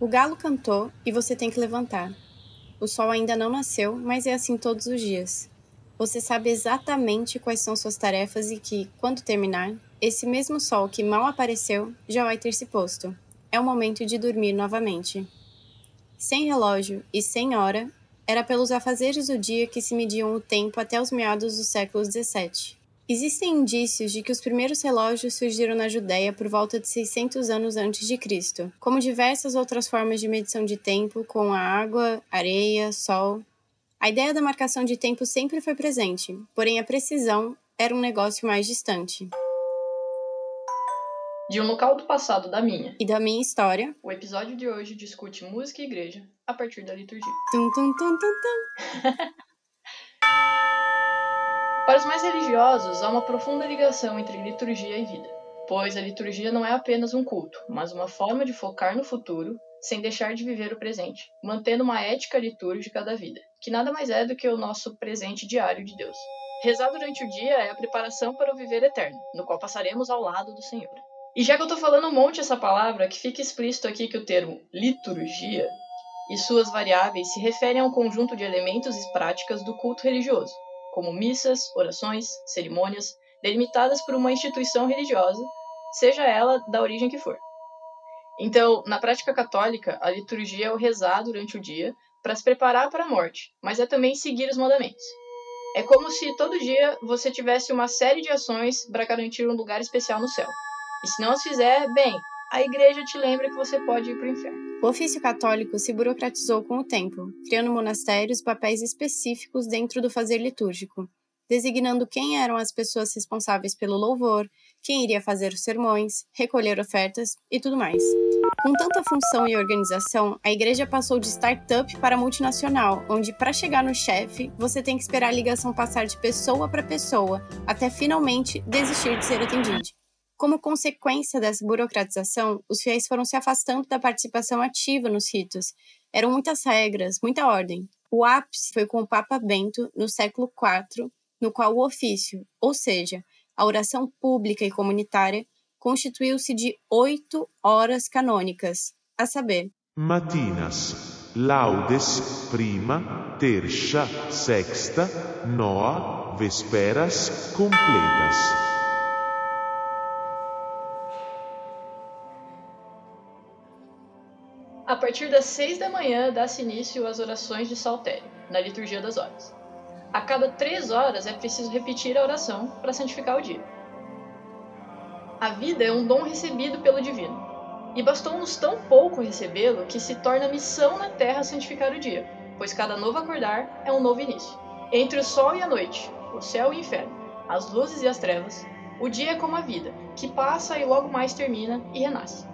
O galo cantou e você tem que levantar. O sol ainda não nasceu, mas é assim todos os dias. Você sabe exatamente quais são suas tarefas e que, quando terminar, esse mesmo sol que mal apareceu já vai ter se posto. É o momento de dormir novamente. Sem relógio e sem hora, era pelos afazeres do dia que se mediam o tempo até os meados do século XVII. Existem indícios de que os primeiros relógios surgiram na Judéia por volta de 600 anos antes de Cristo, como diversas outras formas de medição de tempo, com a água, areia, sol. A ideia da marcação de tempo sempre foi presente, porém a precisão era um negócio mais distante. De um local do passado da minha e da minha história, o episódio de hoje discute música e igreja a partir da liturgia. Tum, tum, tum, tum, tum. Para os mais religiosos, há uma profunda ligação entre liturgia e vida, pois a liturgia não é apenas um culto, mas uma forma de focar no futuro sem deixar de viver o presente, mantendo uma ética litúrgica da vida, que nada mais é do que o nosso presente diário de Deus. Rezar durante o dia é a preparação para o viver eterno, no qual passaremos ao lado do Senhor. E já que eu estou falando um monte essa palavra, que fica explícito aqui que o termo liturgia e suas variáveis se referem a um conjunto de elementos e práticas do culto religioso, como missas, orações, cerimônias, delimitadas por uma instituição religiosa, seja ela da origem que for. Então, na prática católica, a liturgia é o rezar durante o dia para se preparar para a morte, mas é também seguir os mandamentos. É como se todo dia você tivesse uma série de ações para garantir um lugar especial no céu. E se não as fizer, bem, a igreja te lembra que você pode ir para o inferno. O ofício católico se burocratizou com o tempo, criando monastérios papéis específicos dentro do fazer litúrgico, designando quem eram as pessoas responsáveis pelo louvor, quem iria fazer os sermões, recolher ofertas e tudo mais. Com tanta função e organização, a igreja passou de startup para multinacional, onde para chegar no chefe, você tem que esperar a ligação passar de pessoa para pessoa, até finalmente desistir de ser atendido. Como consequência dessa burocratização, os fiéis foram se afastando da participação ativa nos ritos. Eram muitas regras, muita ordem. O ápice foi com o Papa Bento, no século IV, no qual o ofício, ou seja, a oração pública e comunitária, constituiu-se de oito horas canônicas, a saber: Matinas, laudes, prima, terça, sexta, noa, vesperas, completas. A partir das seis da manhã dá-se início às orações de saltério, na liturgia das horas. A cada três horas é preciso repetir a oração para santificar o dia. A vida é um dom recebido pelo Divino, e bastou-nos tão pouco recebê-lo que se torna missão na terra santificar o dia, pois cada novo acordar é um novo início. Entre o sol e a noite, o céu e o inferno, as luzes e as trevas, o dia é como a vida, que passa e logo mais termina e renasce.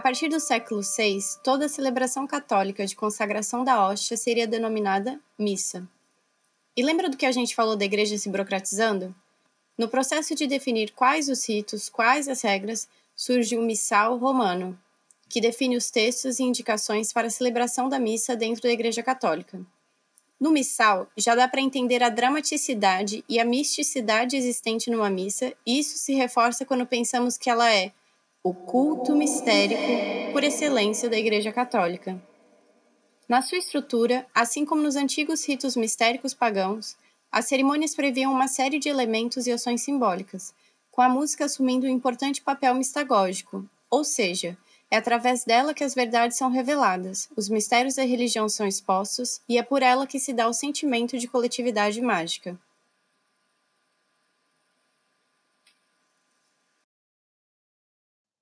A partir do século VI, toda celebração católica de consagração da hóstia seria denominada missa. E lembra do que a gente falou da igreja se burocratizando? No processo de definir quais os ritos, quais as regras, surge o missal romano, que define os textos e indicações para a celebração da missa dentro da Igreja Católica. No missal, já dá para entender a dramaticidade e a misticidade existente numa missa, e isso se reforça quando pensamos que ela é o culto mistérico por excelência da Igreja Católica. Na sua estrutura, assim como nos antigos ritos mistéricos pagãos, as cerimônias previam uma série de elementos e ações simbólicas, com a música assumindo um importante papel mistagógico, ou seja, é através dela que as verdades são reveladas, os mistérios da religião são expostos e é por ela que se dá o sentimento de coletividade mágica.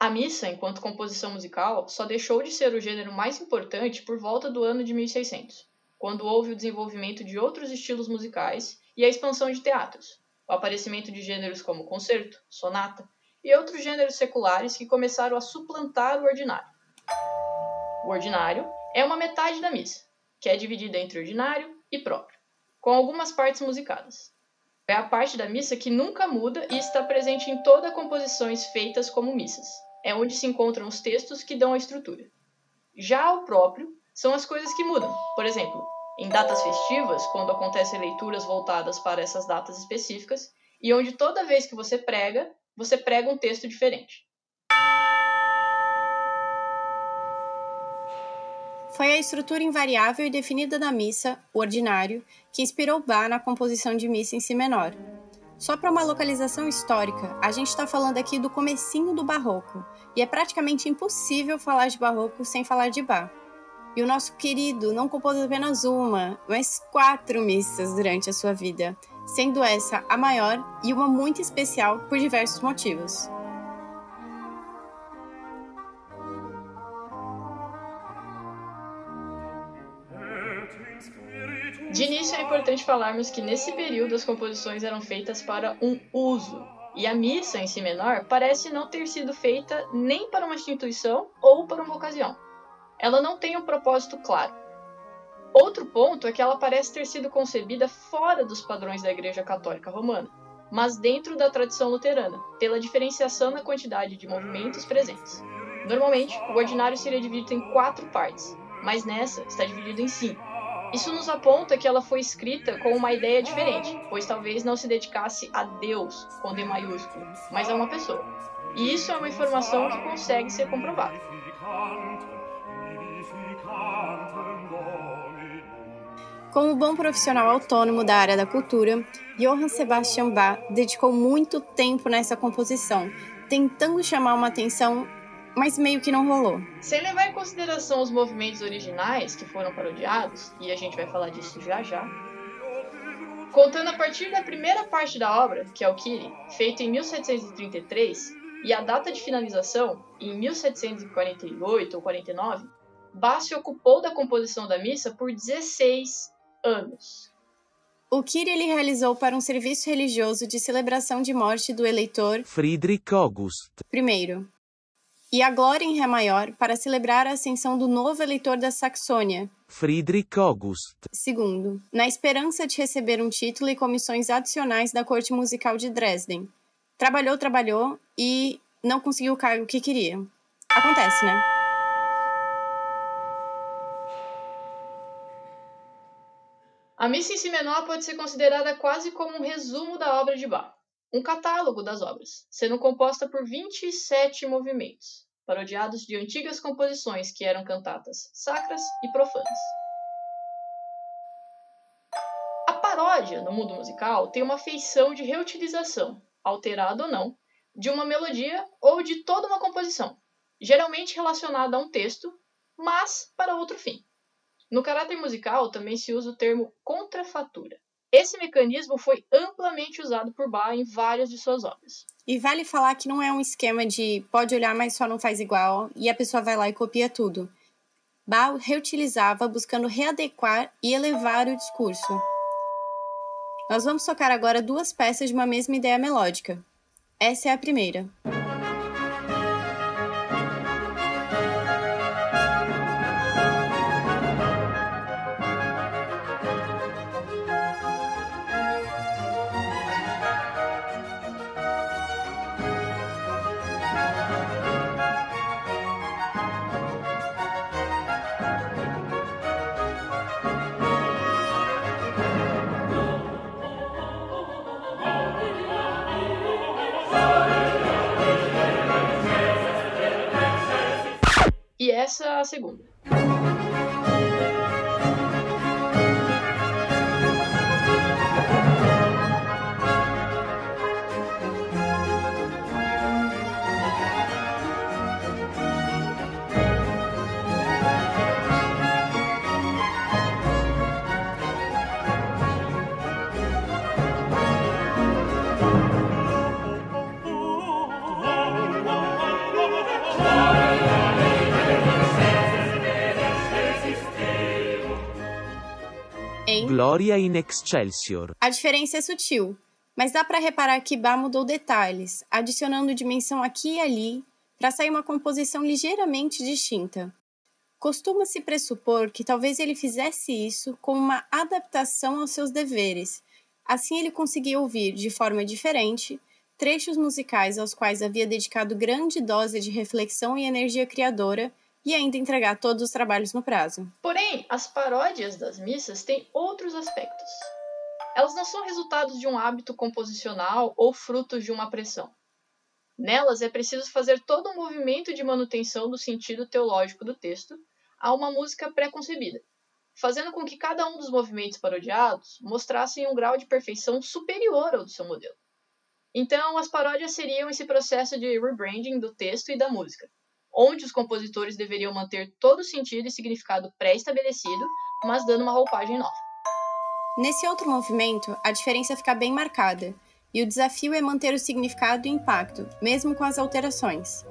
A missa, enquanto composição musical, só deixou de ser o gênero mais importante por volta do ano de 1600, quando houve o desenvolvimento de outros estilos musicais e a expansão de teatros, o aparecimento de gêneros como concerto, sonata e outros gêneros seculares que começaram a suplantar o ordinário. O ordinário é uma metade da missa, que é dividida entre ordinário e próprio, com algumas partes musicadas. É a parte da missa que nunca muda e está presente em todas as composições feitas como missas, é onde se encontram os textos que dão a estrutura. Já o próprio são as coisas que mudam. Por exemplo, em datas festivas, quando acontecem leituras voltadas para essas datas específicas, e onde toda vez que você prega, você prega um texto diferente. Foi a estrutura invariável e definida da missa, o ordinário, que inspirou Bach na composição de missa em si menor. Só para uma localização histórica, a gente está falando aqui do comecinho do barroco, e é praticamente impossível falar de barroco sem falar de Bach. E o nosso querido não compôs apenas uma, mas quatro missas durante a sua vida, sendo essa a maior e uma muito especial por diversos motivos. De início é importante falarmos que nesse período as composições eram feitas para um uso, e a missa em si menor parece não ter sido feita nem para uma instituição ou para uma ocasião. Ela não tem um propósito claro. Outro ponto é que ela parece ter sido concebida fora dos padrões da Igreja Católica Romana, mas dentro da tradição luterana, pela diferenciação na quantidade de movimentos presentes. Normalmente, o ordinário seria dividido em quatro partes, mas nessa está dividido em cinco. Isso nos aponta que ela foi escrita com uma ideia diferente, pois talvez não se dedicasse a Deus com D maiúsculo, mas a uma pessoa. E isso é uma informação que consegue ser comprovada. Como bom profissional autônomo da área da cultura, Johann Sebastian Bach dedicou muito tempo nessa composição, tentando chamar uma atenção, mas meio que não rolou. Sem levar em consideração os movimentos originais que foram parodiados, e a gente vai falar disso já já, contando a partir da primeira parte da obra, que é o Kyrie, feito em 1733, e a data de finalização, em 1748 ou 49, Bach se ocupou da composição da missa por 16 anos. O Kyrie ele realizou para um serviço religioso de celebração de morte do eleitor Friedrich August. I, e a Glória em Ré maior para celebrar a ascensão do novo eleitor da Saxônia, Friedrich August. II, na esperança de receber um título e comissões adicionais da Corte Musical de Dresden. Trabalhou, trabalhou e não conseguiu o cargo que queria. Acontece, né? A missa em si menor pode ser considerada quase como um resumo da obra de Bach, um catálogo das obras, sendo composta por 27 movimentos, parodiados de antigas composições que eram cantatas sacras e profanas. A paródia no mundo musical tem uma feição de reutilização, alterada ou não, de uma melodia ou de toda uma composição, geralmente relacionada a um texto, mas para outro fim. No caráter musical também se usa o termo contrafatura. Esse mecanismo foi amplamente usado por Bach em várias de suas obras. E vale falar que não é um esquema de pode olhar, mas só não faz igual, e a pessoa vai lá e copia tudo. Bach reutilizava buscando readequar e elevar o discurso. Nós vamos tocar agora duas peças de uma mesma ideia melódica. Essa é a primeira. A segunda. Gloria in excelsior. A diferença é sutil, mas dá para reparar que Bach mudou detalhes, adicionando dimensão aqui e ali para sair uma composição ligeiramente distinta. Costuma-se pressupor que talvez ele fizesse isso como uma adaptação aos seus deveres. Assim, ele conseguia ouvir, de forma diferente, trechos musicais aos quais havia dedicado grande dose de reflexão e energia criadora e ainda entregar todos os trabalhos no prazo. Porém, as paródias das missas têm outros aspectos. Elas não são resultados de um hábito composicional ou frutos de uma pressão. Nelas é preciso fazer todo um movimento de manutenção do sentido teológico do texto a uma música pré-concebida, fazendo com que cada um dos movimentos parodiados mostrassem um grau de perfeição superior ao do seu modelo. Então, as paródias seriam esse processo de rebranding do texto e da música, onde os compositores deveriam manter todo o sentido e significado pré-estabelecido, mas dando uma roupagem nova. Nesse outro movimento, a diferença fica bem marcada, e o desafio é manter o significado e impacto, mesmo com as alterações.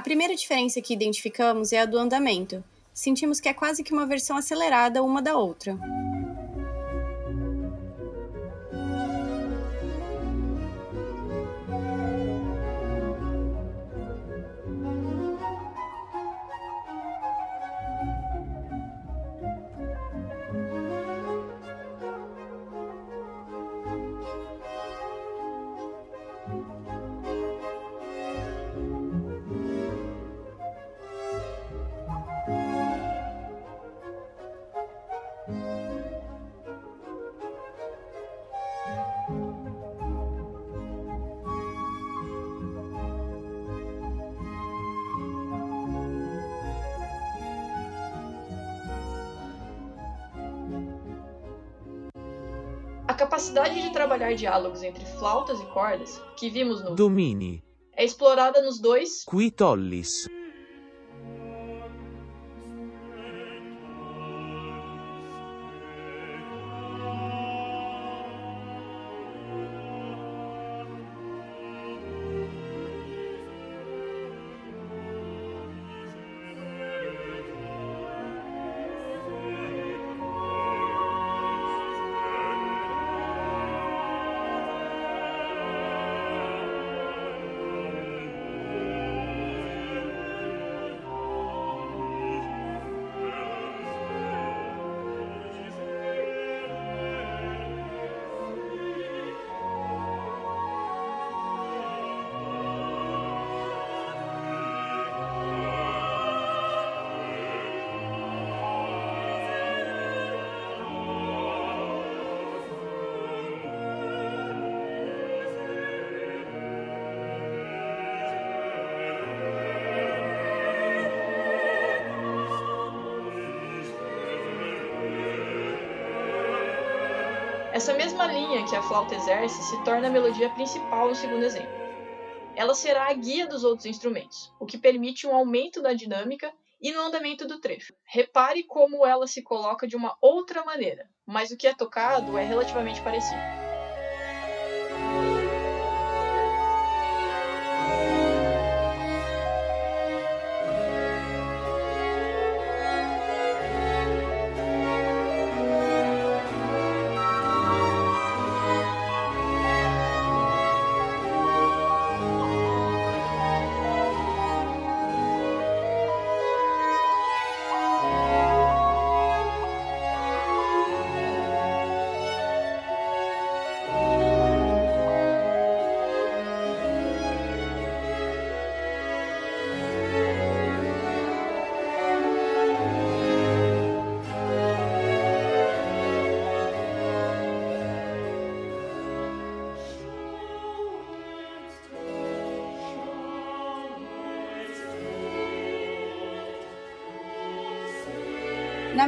A primeira diferença que identificamos é a do andamento. Sentimos que é quase que uma versão acelerada uma da outra. Capacidade de trabalhar diálogos entre flautas e cordas, que vimos no Domini. é explorada nos dois Qui Essa mesma linha que a flauta exerce se torna a melodia principal no segundo exemplo. Ela será a guia dos outros instrumentos, o que permite um aumento da dinâmica e no andamento do trecho. Repare como ela se coloca de uma outra maneira, mas o que é tocado é relativamente parecido.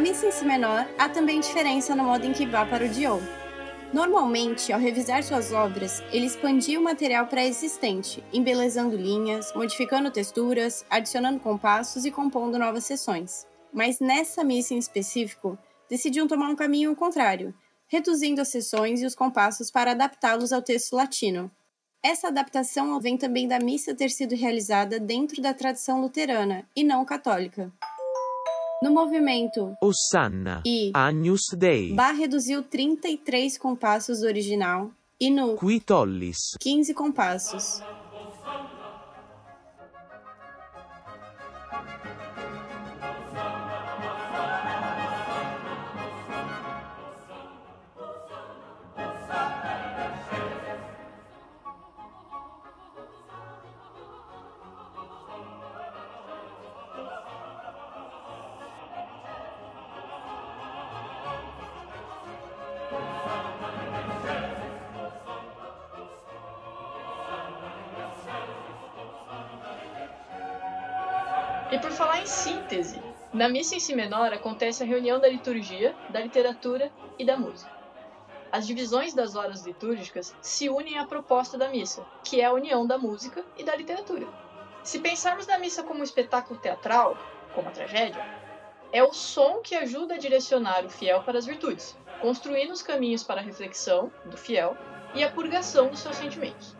Missa em si menor, há também diferença no modo em que Bach parodiou. Normalmente, ao revisar suas obras, ele expandia o material pré-existente, embelezando linhas, modificando texturas, adicionando compassos e compondo novas seções. Mas nessa missa em específico, decidiam tomar um caminho contrário, reduzindo as seções e os compassos para adaptá-los ao texto latino. Essa adaptação vem também da missa ter sido realizada dentro da tradição luterana e não católica. No movimento Ossanna. e Agnus Dei. Bach reduziu 33 compassos do original e no Qui tollis. 15 compassos. Por falar em síntese, na missa em si menor acontece a reunião da liturgia, da literatura e da música. As divisões das horas litúrgicas se unem à proposta da missa, que é a união da música e da literatura. Se pensarmos na missa como um espetáculo teatral, como a tragédia, é o som que ajuda a direcionar o fiel para as virtudes, construindo os caminhos para a reflexão do fiel e a purgação dos seus sentimentos.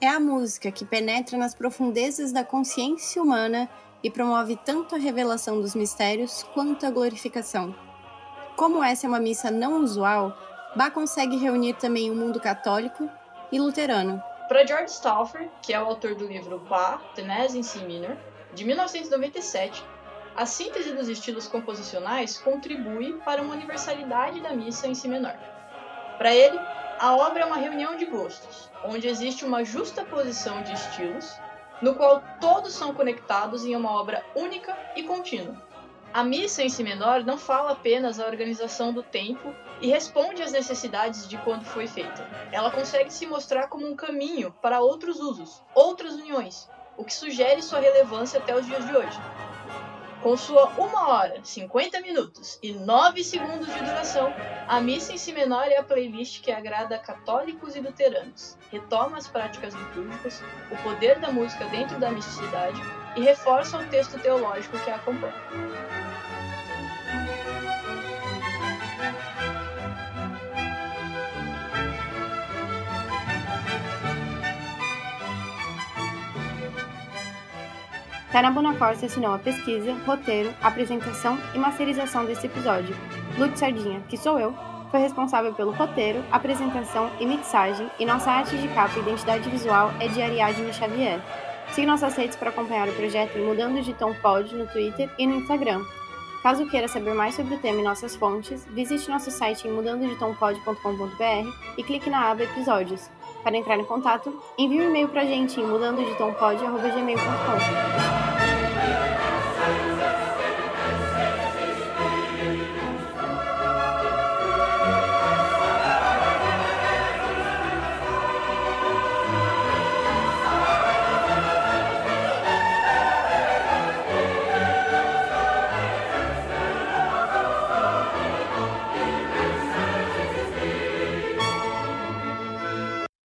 É a música que penetra nas profundezas da consciência humana e promove tanto a revelação dos mistérios quanto a glorificação. Como essa é uma missa não usual, Bach consegue reunir também o mundo católico e luterano. Para George Stauffer, que é o autor do livro Bach, The Mass in C Minor, de 1997, a síntese dos estilos composicionais contribui para uma universalidade da missa em Si menor. Para ele, a obra é uma reunião de gostos, onde existe uma justa posição de estilos, no qual todos são conectados em uma obra única e contínua. A missa em si menor não fala apenas a organização do tempo e responde às necessidades de quando foi feita. Ela consegue se mostrar como um caminho para outros usos, outras uniões, o que sugere sua relevância até os dias de hoje. Com sua 1 hora, 50 minutos e 9 segundos de duração, a missa em si menor é a playlist que agrada a católicos e luteranos, retoma as práticas litúrgicas, o poder da música dentro da misticidade e reforça o texto teológico que a acompanha. Tana Bonacorsi assinou a pesquisa, roteiro, apresentação e masterização desse episódio. Lute Sardinha, que sou eu, foi responsável pelo roteiro, apresentação e mixagem, e nossa arte de capa e identidade visual é de Ariadne Xavier. Siga nossas redes para acompanhar o projeto Mudando de Tom Pod no Twitter e no Instagram. Caso queira saber mais sobre o tema e nossas fontes, visite nosso site em mudandodetompod.com.br e clique na aba Episódios. Para entrar em contato, envie um e-mail para a gente em Amen.